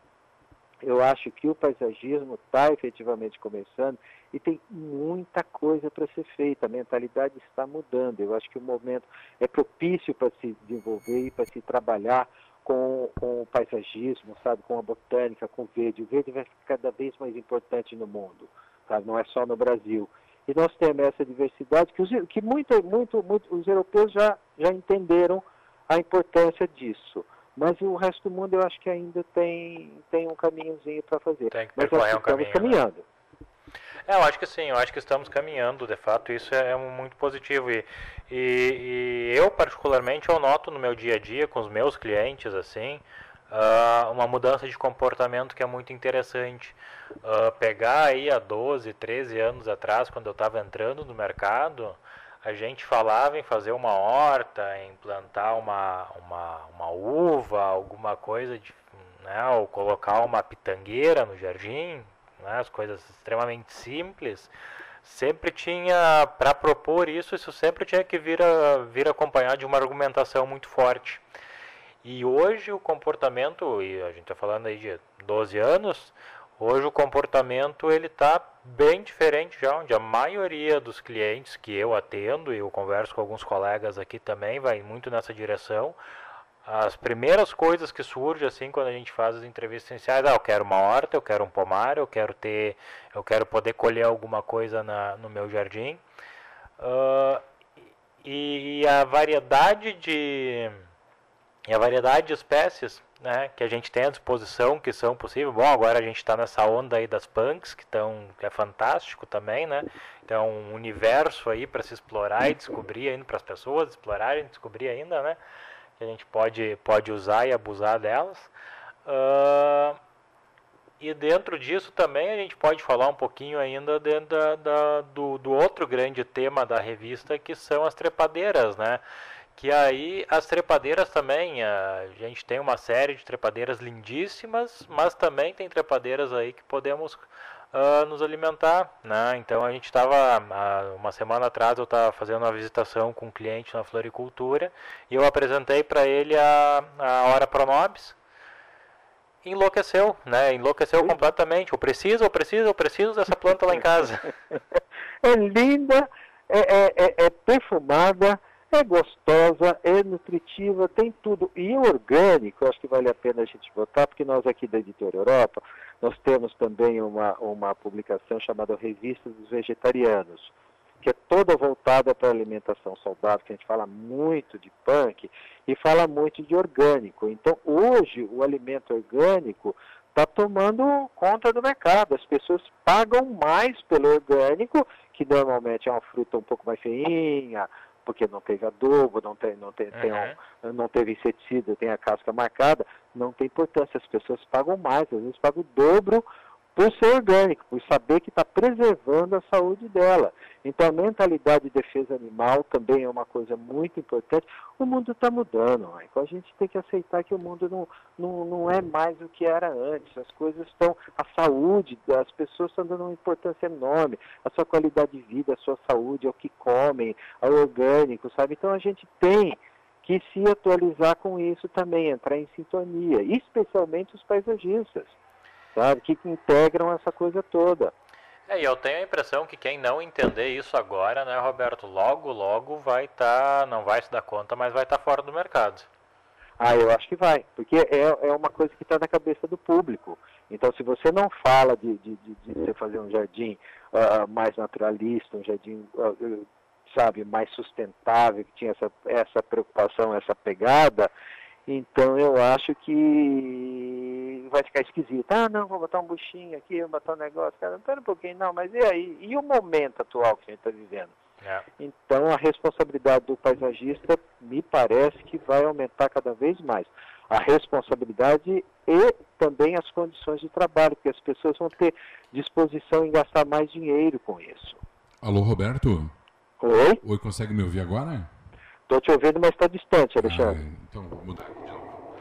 eu acho que o paisagismo está efetivamente começando e tem muita coisa para ser feita. A mentalidade está mudando. Eu acho que o momento é propício para se desenvolver e para se trabalhar com, com, o paisagismo, sabe, com a botânica, com o verde. O verde vai ficar cada vez mais importante no mundo, sabe? não é só no Brasil. E nós temos essa diversidade que, os, que muito, muito, muito, os europeus já, já entenderam a importância disso. Mas o resto do mundo eu acho que ainda tem, tem um caminhozinho para fazer. Tem que Mas um estamos caminho, né? caminhando. Né? É, eu acho que sim, eu acho que estamos caminhando, de fato, isso é, é muito positivo. E, e, e, eu, particularmente, eu noto no meu dia a dia, com os meus clientes, assim, uh, uma mudança de comportamento que é muito interessante. Uh, pegar aí há 12, 13 anos atrás, quando eu estava entrando no mercado, a gente falava em fazer uma horta, em plantar uma, uma, uma uva, alguma coisa, de, né, ou colocar uma pitangueira no jardim, né, as coisas extremamente simples sempre tinha para propor isso, isso sempre tinha que vir, a, vir acompanhado de uma argumentação muito forte. E hoje o comportamento, e a gente está falando aí de 12 anos, hoje o comportamento ele está bem diferente já, onde a maioria dos clientes que eu atendo, e eu converso com alguns colegas aqui também, vai muito nessa direção. As primeiras coisas que surgem assim quando a gente faz as entrevistas iniciais, ah, eu quero uma horta, eu quero um pomar, eu quero ter, eu quero poder colher alguma coisa na, no meu jardim. Uh, e, e a variedade de e a variedade de espécies né, que a gente tem à disposição, que são possíveis. Bom, agora a gente está nessa onda aí das punks, que, tão, que é fantástico também, né? Então, um universo aí para se explorar e descobrir ainda, para as pessoas explorarem e descobrir ainda, né? Que a gente pode, pode usar e abusar delas. Uh, e dentro disso também a gente pode falar um pouquinho ainda dentro da, da, do, do outro grande tema da revista, que são as trepadeiras, né? Que aí as trepadeiras também, a gente tem uma série de trepadeiras lindíssimas, mas também tem trepadeiras aí que podemos uh, nos alimentar, né? Então a gente estava, uma semana atrás eu estava fazendo uma visitação com um cliente na floricultura e eu apresentei para ele a, a Hora Pronobis, enlouqueceu, né? Enlouqueceu Sim. completamente. Eu preciso, eu preciso, eu preciso dessa planta lá em casa. é linda, é, é, é, é perfumada, é gostosa, é nutritiva, tem tudo. E orgânico, acho que vale a pena a gente botar, porque nós aqui da Editora Europa, nós temos também uma, uma publicação chamada Revista dos Vegetarianos, que é toda voltada para a alimentação saudável, que a gente fala muito de punk e fala muito de orgânico. Então, hoje, o alimento orgânico está tomando conta do mercado. As pessoas pagam mais pelo orgânico, que normalmente é uma fruta um pouco mais feinha, porque não teve adubo, não, tem, não, tem, uhum. tem um, não teve inseticida, tem a casca marcada, não tem importância. As pessoas pagam mais, às vezes pagam o dobro por ser orgânico, por saber que está preservando a saúde dela. Então, a mentalidade de defesa animal também é uma coisa muito importante. O mundo está mudando, Michael. A gente tem que aceitar que o mundo não, não, não é mais o que era antes. As coisas estão. A saúde das pessoas estão dando uma importância enorme. A sua qualidade de vida, a sua saúde, é o que comem, ao orgânico, sabe? Então, a gente tem que se atualizar com isso também, entrar em sintonia, especialmente os paisagistas sabe? Que, que integram essa coisa toda. É, e eu tenho a impressão que quem não entender isso agora, né, Roberto, logo, logo vai estar, tá, não vai se dar conta, mas vai estar tá fora do mercado. Ah, eu acho que vai, porque é, é uma coisa que está na cabeça do público. Então, se você não fala de, de, de, de você fazer um jardim uh, mais naturalista, um jardim, uh, sabe, mais sustentável, que tinha essa, essa preocupação, essa pegada, então eu acho que vai ficar esquisito. Ah, não, vou botar um buchinho aqui, vou botar um negócio. Cara, pera um pouquinho, não, mas e aí? E o momento atual que a gente está vivendo? É. Então a responsabilidade do paisagista me parece que vai aumentar cada vez mais. A responsabilidade e também as condições de trabalho, porque as pessoas vão ter disposição em gastar mais dinheiro com isso. Alô, Roberto? Oi? Oi, consegue me ouvir agora? Estou te ouvindo, mas está distante, Alexandre. Ah, então vou mudar de novo.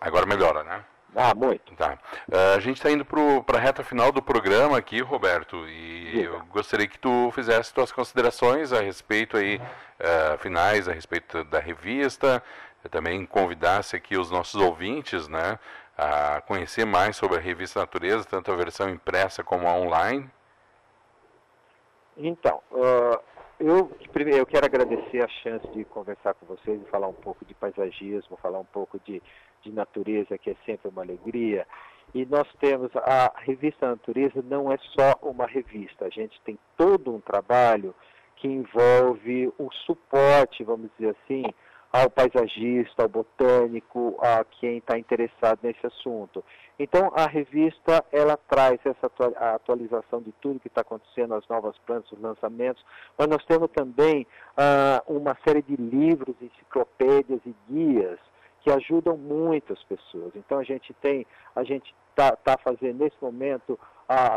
Agora melhora, né? Ah, muito. Tá. Uh, a gente está indo para a reta final do programa aqui, Roberto, e Diga. eu gostaria que tu fizesse tuas considerações a respeito aí, uh, finais, a respeito da revista, eu também convidasse aqui os nossos ouvintes, né, a conhecer mais sobre a revista Natureza, tanto a versão impressa como a online. Então, uh, eu, eu quero agradecer a chance de conversar com vocês e falar um pouco de paisagismo, falar um pouco de, de natureza, que é sempre uma alegria. E nós temos a revista Natureza não é só uma revista, a gente tem todo um trabalho que envolve o suporte, vamos dizer assim, ao paisagista, ao botânico, a quem está interessado nesse assunto. Então, a revista ela traz essa atualização de tudo que está acontecendo, as novas plantas, os lançamentos, mas nós temos também ah, uma série de livros, enciclopédias e guias que ajudam muito as pessoas. Então, a gente tem, a gente está tá fazendo nesse momento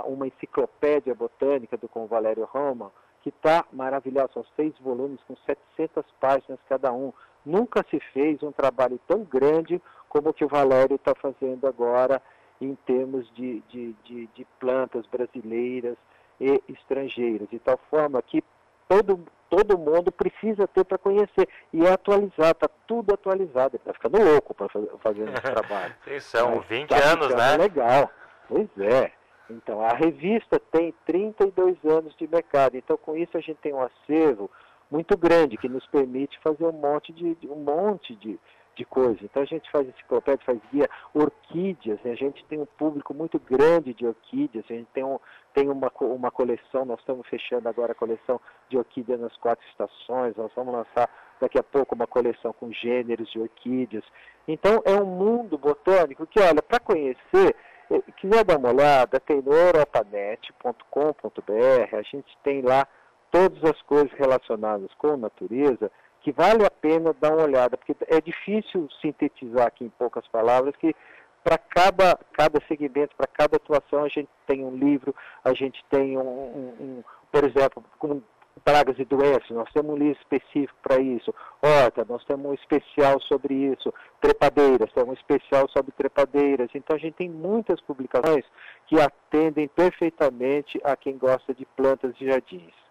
uma enciclopédia botânica do com Valério Roma, que está maravilhosa, são seis volumes com 700 páginas cada um Nunca se fez um trabalho tão grande como o que o Valério está fazendo agora em termos de, de, de, de, plantas brasileiras e estrangeiras, de tal forma que todo, todo mundo precisa ter para conhecer e é atualizar, está tudo atualizado, está ficando louco para fazer, fazer esse trabalho. são Mas 20 tá anos, né? Legal, pois é. Então, a revista tem 32 anos de mercado, então com isso a gente tem um acervo muito grande que nos permite fazer um monte de, um monte de, de coisa. Então a gente faz enciclopédia, faz guia, orquídeas, né? a gente tem um público muito grande de orquídeas, a gente tem, um, tem uma, uma coleção, nós estamos fechando agora a coleção de orquídeas nas quatro estações, nós vamos lançar daqui a pouco uma coleção com gêneros de orquídeas. Então é um mundo botânico que, olha, para conhecer, eh, quiser dar uma olhada, tem no europanet.com.br, a gente tem lá todas as coisas relacionadas com natureza, que vale a pena dar uma olhada, porque é difícil sintetizar aqui em poucas palavras que para cada, cada segmento, para cada atuação, a gente tem um livro, a gente tem um, um, um por exemplo, com pragas e doenças, nós temos um livro específico para isso. Horta, nós temos um especial sobre isso. Trepadeiras, temos um especial sobre trepadeiras. Então a gente tem muitas publicações que atendem perfeitamente a quem gosta de plantas e jardins.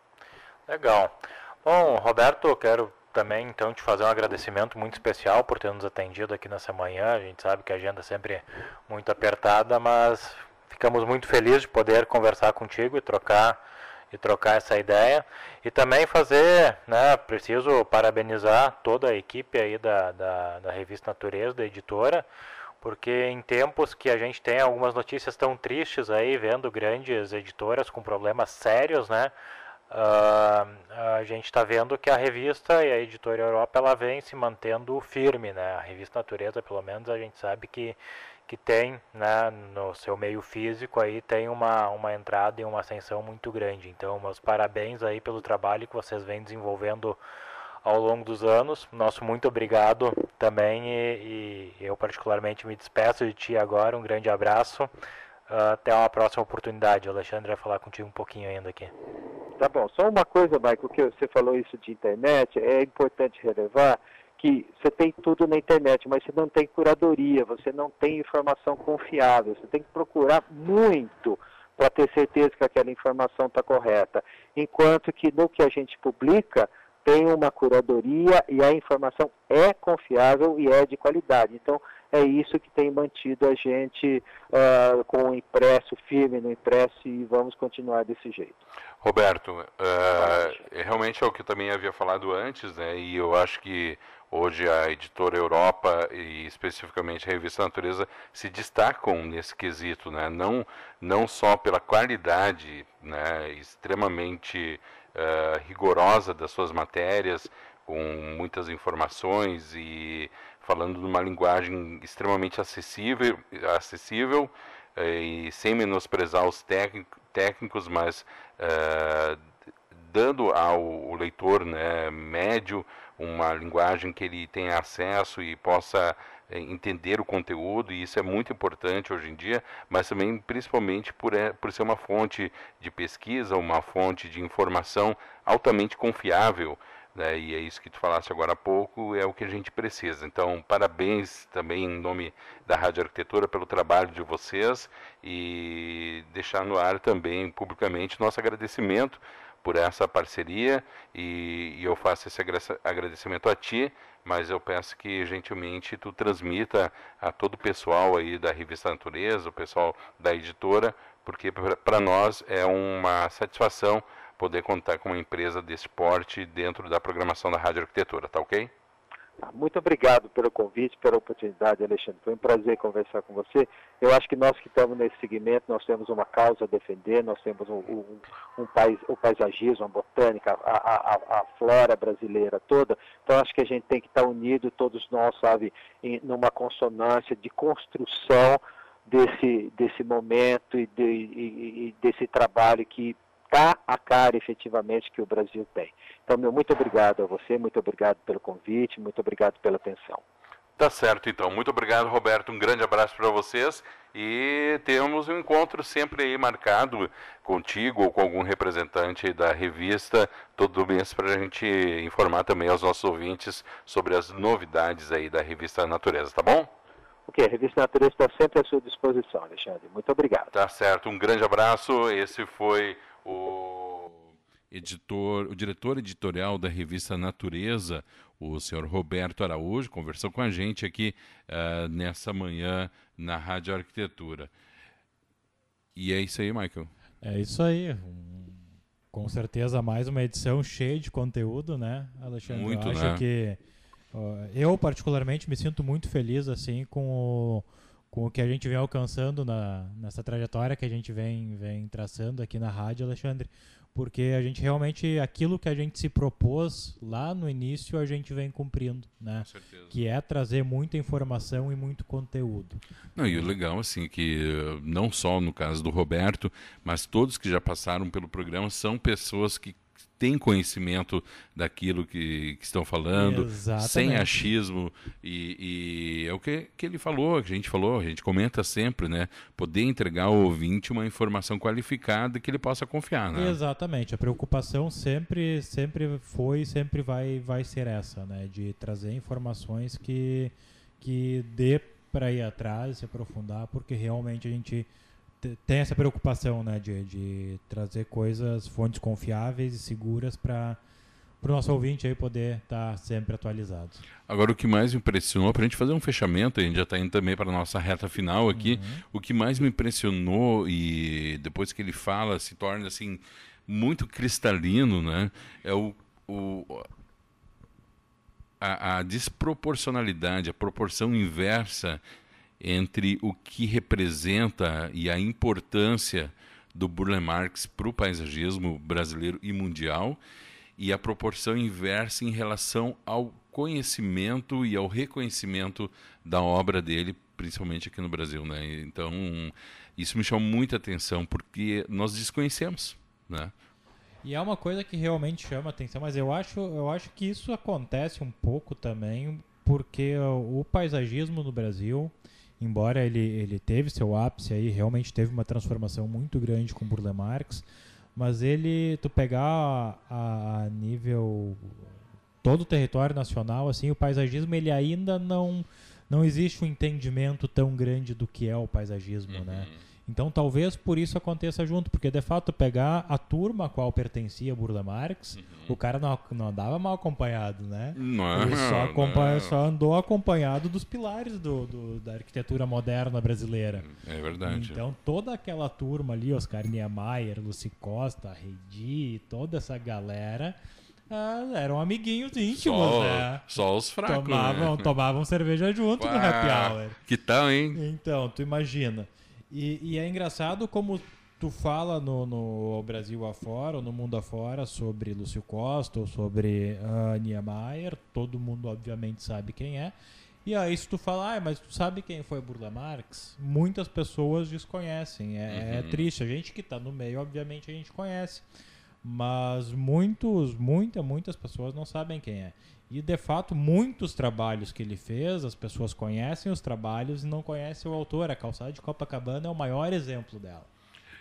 Legal. Bom, Roberto, quero também então te fazer um agradecimento muito especial por ter nos atendido aqui nessa manhã. A gente sabe que a agenda é sempre muito apertada, mas ficamos muito felizes de poder conversar contigo e trocar e trocar essa ideia. E também fazer, né, preciso parabenizar toda a equipe aí da, da, da revista Natureza, da editora, porque em tempos que a gente tem algumas notícias tão tristes aí, vendo grandes editoras com problemas sérios, né, Uh, a gente está vendo que a revista e a editora Europa ela vem se mantendo firme, né? A revista Natureza, pelo menos, a gente sabe que que tem, né, no seu meio físico aí tem uma uma entrada e uma ascensão muito grande. Então, meus parabéns aí pelo trabalho que vocês vêm desenvolvendo ao longo dos anos. Nosso muito obrigado também e, e eu particularmente me despeço de ti agora. Um grande abraço. Uh, até uma próxima oportunidade. O Alexandre vai falar contigo um pouquinho ainda aqui. Tá bom. Só uma coisa, Michael, que você falou isso de internet, é importante relevar que você tem tudo na internet, mas você não tem curadoria, você não tem informação confiável, você tem que procurar muito para ter certeza que aquela informação está correta. Enquanto que no que a gente publica, tem uma curadoria e a informação é confiável e é de qualidade. Então, é isso que tem mantido a gente uh, com o impresso firme no impresso e vamos continuar desse jeito. Roberto, uh, realmente é o que eu também havia falado antes, né, e eu acho que hoje a editora Europa e especificamente a revista Natureza se destacam nesse quesito, né, não, não só pela qualidade né, extremamente uh, rigorosa das suas matérias, com muitas informações e falando numa linguagem extremamente acessível, acessível eh, e sem menosprezar os técnicos, mas uh, dando ao leitor né, médio uma linguagem que ele tenha acesso e possa eh, entender o conteúdo, e isso é muito importante hoje em dia, mas também principalmente por, por ser uma fonte de pesquisa, uma fonte de informação altamente confiável, né, e é isso que tu falaste agora há pouco, é o que a gente precisa. Então, parabéns também em nome da Rádio Arquitetura pelo trabalho de vocês e deixar no ar também publicamente nosso agradecimento por essa parceria e, e eu faço esse agradecimento a ti, mas eu peço que gentilmente tu transmita a todo o pessoal aí da Revista Natureza, o pessoal da editora, porque para nós é uma satisfação poder contar com uma empresa desse porte dentro da programação da Rádio Arquitetura, tá ok? Tá, muito obrigado pelo convite, pela oportunidade, Alexandre. Foi um prazer conversar com você. Eu acho que nós que estamos nesse segmento, nós temos uma causa a defender, nós temos um, um, um pais, o paisagismo, a botânica, a, a, a, flora brasileira toda. Então, acho que a gente tem que estar unido, todos nós, sabe, em, numa consonância de construção desse, desse momento e, de, e, e desse trabalho que está a cara efetivamente que o Brasil tem. Então, meu muito obrigado a você, muito obrigado pelo convite, muito obrigado pela atenção. Tá certo, então. Muito obrigado, Roberto. Um grande abraço para vocês e temos um encontro sempre aí marcado contigo ou com algum representante da revista todo mês para a gente informar também aos nossos ouvintes sobre as novidades aí da revista Natureza, tá bom? Ok, a revista Natureza está sempre à sua disposição, Alexandre. Muito obrigado. Tá certo. Um grande abraço. Esse foi o editor, o diretor editorial da revista Natureza, o senhor Roberto Araújo, conversou com a gente aqui uh, nessa manhã na Rádio Arquitetura. E é isso aí, Michael. É isso aí. Com certeza mais uma edição cheia de conteúdo, né, Alexandre? Muito, eu acho né? que uh, eu particularmente me sinto muito feliz assim com o com o que a gente vem alcançando na, nessa trajetória que a gente vem, vem traçando aqui na rádio, Alexandre, porque a gente realmente, aquilo que a gente se propôs lá no início, a gente vem cumprindo, né? Que é trazer muita informação e muito conteúdo. Não, e o legal, assim, que não só no caso do Roberto, mas todos que já passaram pelo programa são pessoas que têm conhecimento daquilo que, que estão falando, Exatamente. sem achismo. E, e, é o que, que ele falou, que a gente falou, a gente comenta sempre, né? Poder entregar ao ouvinte uma informação qualificada que ele possa confiar, né? Exatamente. A preocupação sempre, sempre foi e sempre vai, vai ser essa, né? De trazer informações que, que dê para ir atrás, se aprofundar, porque realmente a gente tem essa preocupação, né, de, de trazer coisas, fontes confiáveis e seguras para o nosso ouvinte aí poder estar tá sempre atualizado. Agora, o que mais me impressionou, para a gente fazer um fechamento, a gente já está indo também para a nossa reta final aqui, uhum. o que mais me impressionou e depois que ele fala, se torna assim muito cristalino, né? É o, o a, a desproporcionalidade, a proporção inversa entre o que representa e a importância do Burle Marx para o paisagismo brasileiro e mundial e a proporção inversa em relação ao conhecimento e ao reconhecimento da obra dele, principalmente aqui no Brasil, né? Então, isso me chamou muita atenção porque nós desconhecemos, né? E é uma coisa que realmente chama atenção, mas eu acho, eu acho que isso acontece um pouco também porque o paisagismo no Brasil, embora ele, ele teve seu ápice aí, realmente teve uma transformação muito grande com Burle Marx, mas ele, tu pegar a, a nível todo o território nacional, assim, o paisagismo ele ainda não não existe um entendimento tão grande do que é o paisagismo, né? uhum. né? Então talvez por isso aconteça junto, porque de fato pegar a turma a qual pertencia Burla Marx, uhum. o cara não, não andava mal acompanhado, né? Não, Ele só, acompanha, só andou acompanhado dos pilares do, do, da arquitetura moderna brasileira. É verdade. Então toda aquela turma ali, Oscar Niemeyer, Luci Costa, Reidi, toda essa galera ah, eram amiguinhos íntimos, só, né? Só os fracos, tomavam, né? tomavam cerveja junto Uá, no happy hour. Que tal, hein? Então, tu imagina. E, e, é engraçado como tu fala no, no Brasil afora, ou no mundo afora, sobre Lúcio Costa, ou sobre uh, Niemeyer, todo mundo obviamente sabe quem é. E aí se tu falar, ah, mas tu sabe quem foi Burla Marx? Muitas pessoas desconhecem, é, é uhum. é triste. A gente que está no meio, obviamente, a gente conhece. Mas muitos, muitas, muitas pessoas não sabem quem é. E de fato, muitos trabalhos que ele fez, as pessoas conhecem os trabalhos e não conhecem o autor. A calçada de Copacabana é o maior exemplo dela.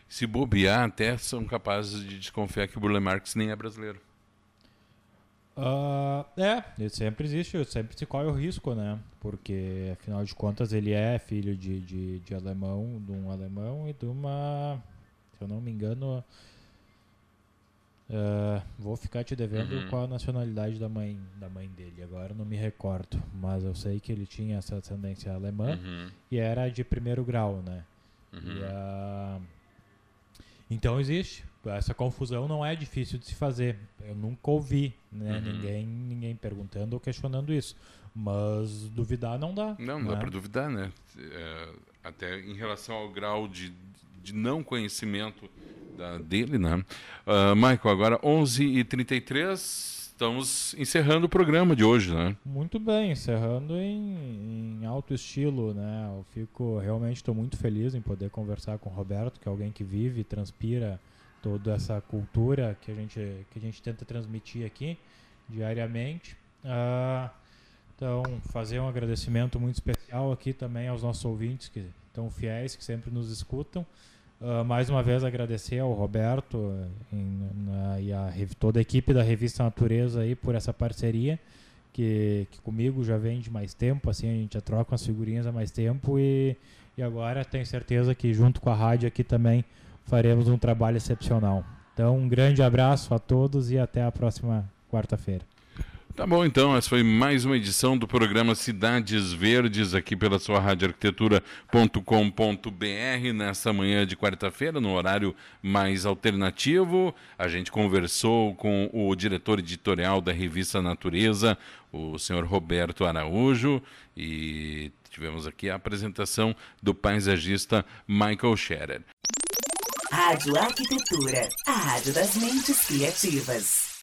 Se bobear, até são capazes de desconfiar que o Burle Marx nem é brasileiro. Uh, é, sempre existe, sempre se corre o risco, né? Porque, afinal de contas, ele é filho de, de, de alemão, de um alemão e de uma, se eu não me engano, Uh, vou ficar te devendo uhum. qual a nacionalidade da mãe, da mãe dele. Agora não me recordo, mas eu sei que ele tinha essa ascendência alemã uhum. e era de primeiro grau, né? Uhum. Uh, então existe. Essa confusão não é difícil de se fazer. Eu nunca ouvi né? Uhum. ninguém, ninguém perguntando ou questionando isso. Mas duvidar não dá. Não, não né? dá para duvidar, né? É, até em relação ao grau de, de não conhecimento da, dele, né? Uh, Michael, agora 11h33, estamos encerrando o programa de hoje, né? Muito bem, encerrando em, em alto estilo, né? Eu fico, realmente estou muito feliz em poder conversar com o Roberto, que é alguém que vive, transpira toda essa cultura que a gente, que a gente tenta transmitir aqui diariamente. Uh, então, fazer um agradecimento muito especial aqui também aos nossos ouvintes que estão fiéis, que sempre nos escutam. Uh, mais uma vez agradecer ao Roberto em, na, e a, toda a equipe da revista Natureza aí por essa parceria que, que comigo já vem de mais tempo, assim a gente já troca as figurinhas há mais tempo e, e agora tenho certeza que junto com a rádio aqui também faremos um trabalho excepcional. Então um grande abraço a todos e até a próxima quarta-feira. Tá bom, então, essa foi mais uma edição do programa Cidades Verdes, aqui pela sua radioarquitetura.com.br, nessa manhã de quarta-feira, no horário mais alternativo. A gente conversou com o diretor editorial da revista Natureza, o senhor Roberto Araújo, e tivemos aqui a apresentação do paisagista Michael Scherer. Rádio Arquitetura, a rádio das mentes criativas.